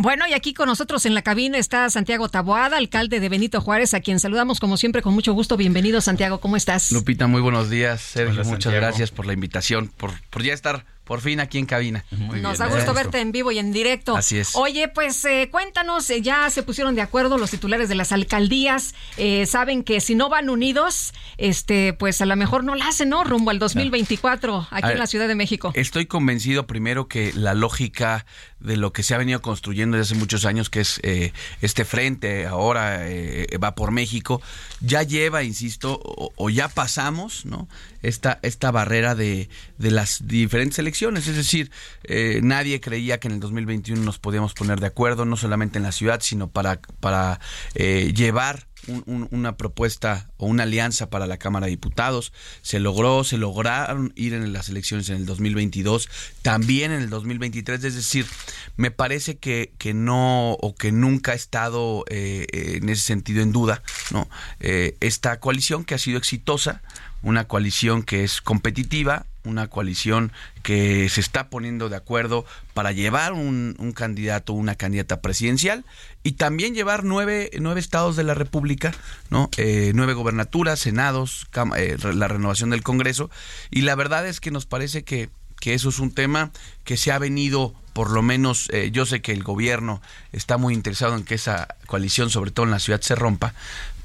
Bueno, y aquí con nosotros en la cabina está Santiago Taboada, alcalde de Benito Juárez, a quien saludamos como siempre con mucho gusto. Bienvenido, Santiago. ¿Cómo estás? Lupita, muy buenos días. Sergio, Hola, muchas Santiago. gracias por la invitación, por, por ya estar por fin aquí en cabina. Muy Nos bien, da gusto verte en vivo y en directo. Así es. Oye, pues eh, cuéntanos, eh, ya se pusieron de acuerdo los titulares de las alcaldías. eh, saben que si no van unidos, este, pues a lo mejor no la hacen, ¿no? Rumbo al 2024 aquí en la Ciudad de México. Estoy convencido primero que la lógica de lo que se ha venido construyendo desde hace muchos años, que es eh, este frente ahora eh, va por México, ya lleva, insisto, o, o ya pasamos, ¿no? Esta, esta barrera de, de las diferentes elecciones. Es decir, eh, nadie creía que en el 2021 nos podíamos poner de acuerdo, no solamente en la ciudad, sino para, para eh, llevar un- un- una propuesta o una alianza para la Cámara de Diputados. Se logró, se lograron ir en las elecciones en el 2022, también en el 2023. Es decir, me parece que, que no o que nunca ha estado eh, eh, en ese sentido en duda no esta coalición que ha sido exitosa, una coalición que es competitiva, una coalición que se está poniendo de acuerdo para llevar un, un candidato, una candidata presidencial y también llevar nueve, nueve estados de la República, ¿no? Eh, nueve gobernaturas, senados, eh, la renovación del Congreso. Y la verdad es que nos parece que, que eso es un tema que se ha venido, por lo menos, eh, yo sé que el gobierno está muy interesado en que esa coalición, sobre todo en la ciudad, se rompa,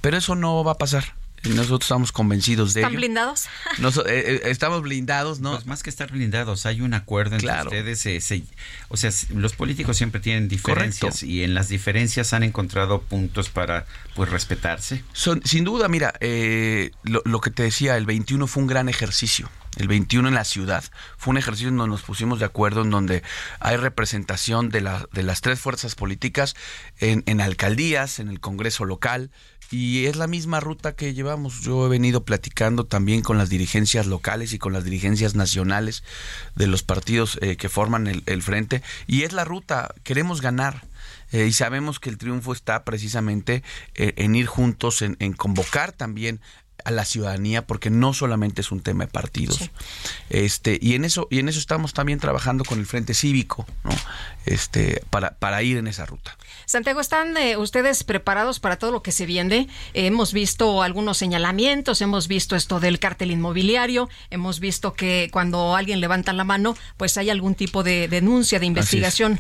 pero eso no va a pasar. Y Nosotros estamos convencidos de ¿Están ello. blindados? Nos- eh, eh, estamos blindados, ¿no? Pues más que estar blindados, hay un acuerdo entre Claro. ustedes. eh, se- o sea, los políticos siempre tienen diferencias Correcto. y en las diferencias han encontrado puntos para pues respetarse. Son, sin duda, mira, eh, lo, lo que te decía, el 21 fue un gran ejercicio. El 21 en la ciudad. Fue un ejercicio en donde nos pusimos de acuerdo, en donde hay representación de, la, de las tres fuerzas políticas en, en alcaldías, en el Congreso local. Y es la misma ruta que llevamos. Yo he venido platicando también con las dirigencias locales y con las dirigencias nacionales de los partidos eh, que forman el, el frente. Y es la ruta. Queremos ganar. Eh, y sabemos que el triunfo está precisamente eh, en ir juntos, en, en convocar también a la ciudadanía, porque no solamente es un tema de partidos. Sí. Este, y en eso, y en eso estamos también trabajando con el Frente Cívico, ¿no? Este, para, para ir en esa ruta. Santiago, ¿están eh, ustedes preparados para todo lo que se viene? Eh, hemos visto algunos señalamientos, hemos visto esto del cártel inmobiliario, hemos visto que cuando alguien levanta la mano, pues hay algún tipo de denuncia, de investigación.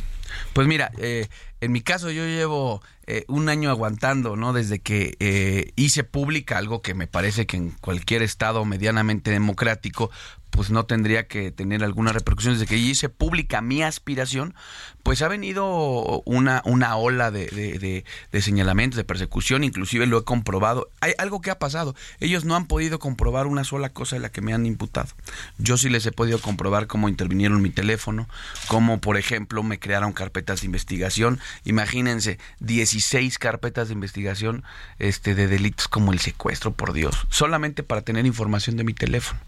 Pues mira, eh, en mi caso yo llevo eh, un año aguantando, ¿no? Desde que eh, hice pública algo que me parece que en cualquier estado medianamente democrático pues no tendría que tener alguna repercusión. Desde que hice pública mi aspiración, pues ha venido una, una ola de, señalamientos, de persecución, inclusive lo he comprobado. Hay algo que ha pasado. Ellos no han podido comprobar una sola cosa de la que me han imputado. Yo sí les he podido comprobar cómo intervinieron mi teléfono, cómo, por ejemplo, me crearon carpetas de investigación. Imagínense, 16 carpetas de investigación este, de delitos como el secuestro, por Dios, solamente para tener información de mi teléfono.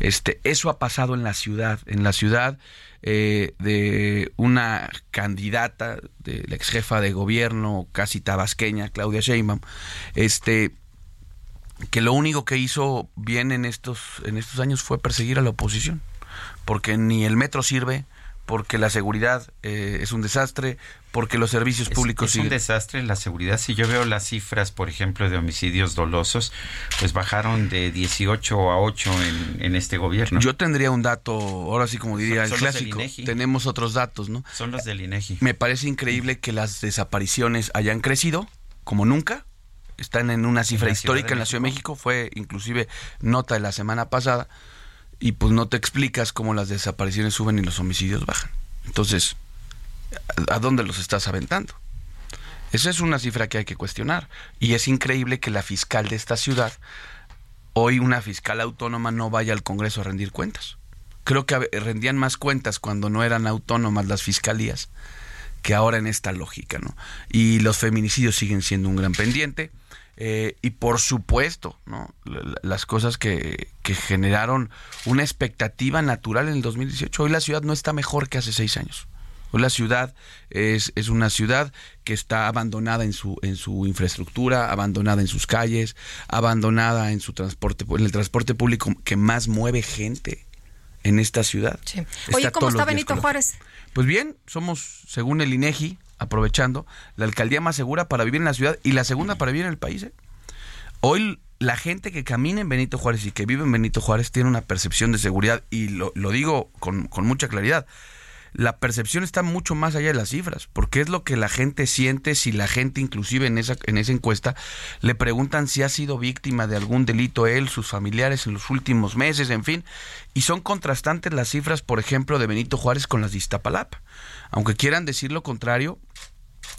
Este, eso ha pasado en la ciudad, en la ciudad eh, de una candidata de la ex jefa de gobierno casi tabasqueña, Claudia Sheinbaum, este, que lo único que hizo bien en estos, en estos años fue perseguir a la oposición, porque ni el metro sirve, porque la seguridad eh, es un desastre, porque los servicios Es- públicos es, un siguen- desastre la seguridad. Si yo veo las cifras, por ejemplo, de homicidios dolosos, pues bajaron de 18 a 8 en, en este gobierno. Yo tendría un dato, ahora sí como diría Son- el son clásico, tenemos otros datos, ¿no? Son los del INEGI. Me parece increíble que las desapariciones hayan crecido como nunca. Están en una cifra histórica en la Ciudad de? México. Fue inclusive nota de la semana pasada. Y pues no te explicas cómo las desapariciones suben y los homicidios bajan. Entonces, ¿a dónde los estás aventando? Esa es una cifra que hay que cuestionar. Y es increíble que la fiscal de esta ciudad, hoy una fiscal autónoma, no vaya al Congreso a rendir cuentas. creo que rendían más cuentas cuando no eran autónomas las fiscalías que ahora en esta lógica, ¿no? Y los feminicidios siguen siendo un gran pendiente. Eh, y por supuesto, ¿no? las cosas que, que, generaron una expectativa natural en el 2018. Hoy la ciudad no está mejor que hace seis años. Hoy la ciudad es, es una ciudad que está abandonada en su, en su infraestructura, abandonada en sus calles, abandonada en su transporte, en el transporte público que más mueve gente en esta ciudad. Oye, ¿cómo está Benito Juárez? Pues bien, somos, según el INEGI, aprovechando, la alcaldía más segura para vivir en la ciudad y la segunda para vivir en el país. ¿eh? Hoy la gente que camina en Benito Juárez y que vive en Benito Juárez tiene una percepción de seguridad y lo, lo digo con, con mucha claridad la percepción está mucho más allá de las cifras, porque es lo que la gente siente si la gente inclusive en esa, en esa encuesta le preguntan si ha sido víctima de algún delito él, sus familiares en los últimos meses, en fin, y son contrastantes las cifras, por ejemplo, de Benito Juárez con las de Iztapalapa. Aunque quieran decir lo contrario,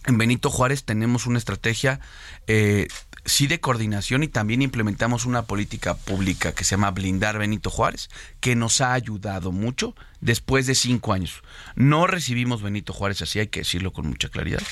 en Benito Juárez tenemos una estrategia eh, sí de coordinación y también implementamos una política pública que se llama Blindar Benito Juárez, que nos ha ayudado mucho después de cinco años. No recibimos Benito Juárez, así hay que decirlo con mucha claridad,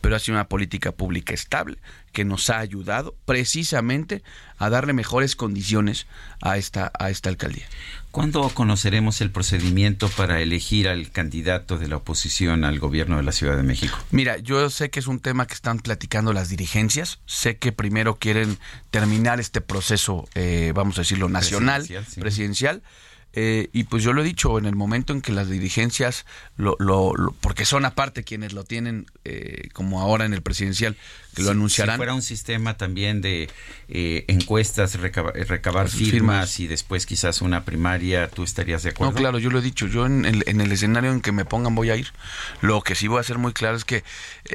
pero ha sido una política pública estable que nos ha ayudado precisamente a darle mejores condiciones a esta, a esta alcaldía. ¿Cuándo conoceremos el procedimiento para elegir al candidato de la oposición al gobierno de la Ciudad de México? Mira, yo sé que es un tema que están platicando las dirigencias. Sé que primero quieren terminar este proceso, eh, vamos a decirlo, nacional, presidencial eh, y pues yo lo he dicho, en el momento en que las dirigencias, lo, lo, porque son aparte quienes lo tienen, eh, como ahora en el presidencial, que lo anunciarán. Si fuera un sistema también de eh, encuestas, recabar firmas, y después quizás una primaria, ¿tú estarías de acuerdo? No, claro, yo lo he dicho, yo en el, en el escenario en que me pongan voy a ir. Lo que sí voy a hacer muy claro es que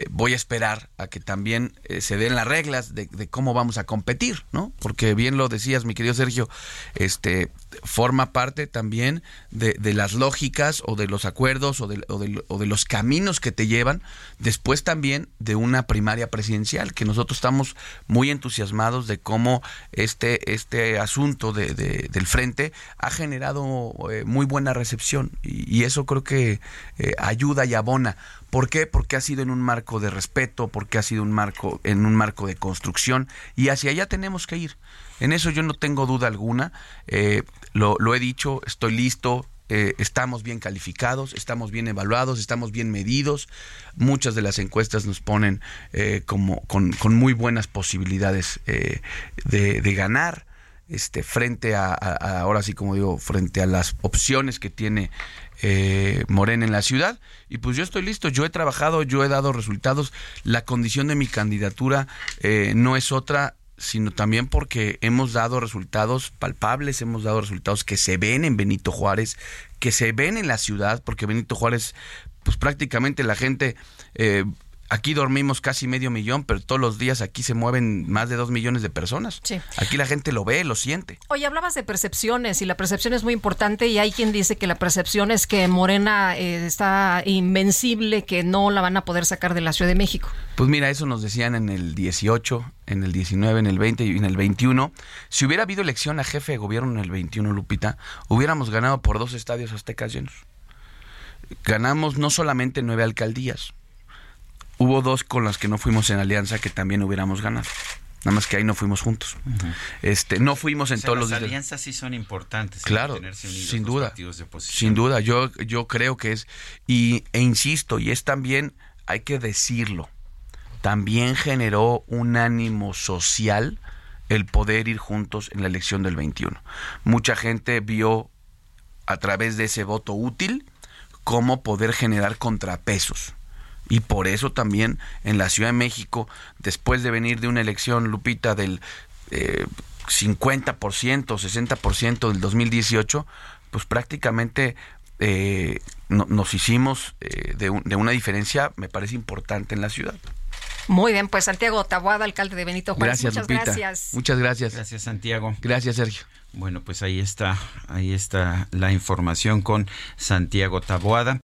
voy a esperar a que también se den las reglas de, de, cómo vamos a competir, ¿no? Porque bien lo decías, mi querido Sergio, este forma parte también de, las lógicas o de los acuerdos o de, o de, los caminos que te llevan después también de una primaria presidencial, que nosotros estamos muy entusiasmados de cómo este, este asunto de, del frente ha generado eh, muy buena recepción. Y, eso creo que eh, ayuda y abona ¿Por qué? Porque ha sido en un marco de respeto, porque ha sido un marco, en un marco de construcción y hacia allá tenemos que ir. En eso yo no tengo duda alguna. Eh, lo, he dicho, estoy listo. Eh, estamos bien calificados, estamos bien evaluados, estamos bien medidos. Muchas de las encuestas nos ponen eh, como con, muy buenas posibilidades de, ganar este frente a, ahora sí como digo frente a las opciones que tiene eh, Morena en la ciudad. Y pues yo estoy listo, yo he trabajado, yo he dado resultados. La condición de mi candidatura eh, no es otra sino también porque hemos dado resultados palpables, hemos dado resultados que se ven en Benito Juárez, que se ven en la ciudad, porque Benito Juárez, pues prácticamente la gente eh, Aquí dormimos casi medio millón, pero todos los días aquí se mueven más de dos millones de personas. Aquí la gente lo ve, lo siente. Oye, hablabas de percepciones y la percepción es muy importante y hay quien dice que la percepción es que Morena eh, está invencible, que no la van a poder sacar de la Ciudad de México. Pues mira, eso nos decían en el 18, en el 19, en el 20 y en el 21. Si hubiera habido elección a jefe de gobierno en el 21, Lupita, hubiéramos ganado por dos estadios aztecas llenos. Ganamos no solamente nueve alcaldías, hubo dos con las que no fuimos en alianza que también hubiéramos ganado. Nada más que ahí no fuimos juntos. Este, no fuimos en todos las los alianzas sí son importantes. Claro, sin duda. Sin duda, yo yo creo que es y e insisto y es también hay que decirlo. También generó un ánimo social el poder ir juntos en la elección del 21. Mucha gente vio a través de ese voto útil cómo poder generar contrapesos y por eso también en la Ciudad de México, después de venir de una elección, Lupita, del eh, 50%, 60% del 2018, pues prácticamente eh, nos hicimos eh, de, de, una diferencia, me parece importante en la ciudad. Muy bien, pues Santiago Tabuada, alcalde de Benito Juárez. Gracias, Muchas gracias. Muchas gracias. Gracias, Santiago. Gracias, Sergio. Bueno, pues ahí está, ahí está la información con Santiago Taboada.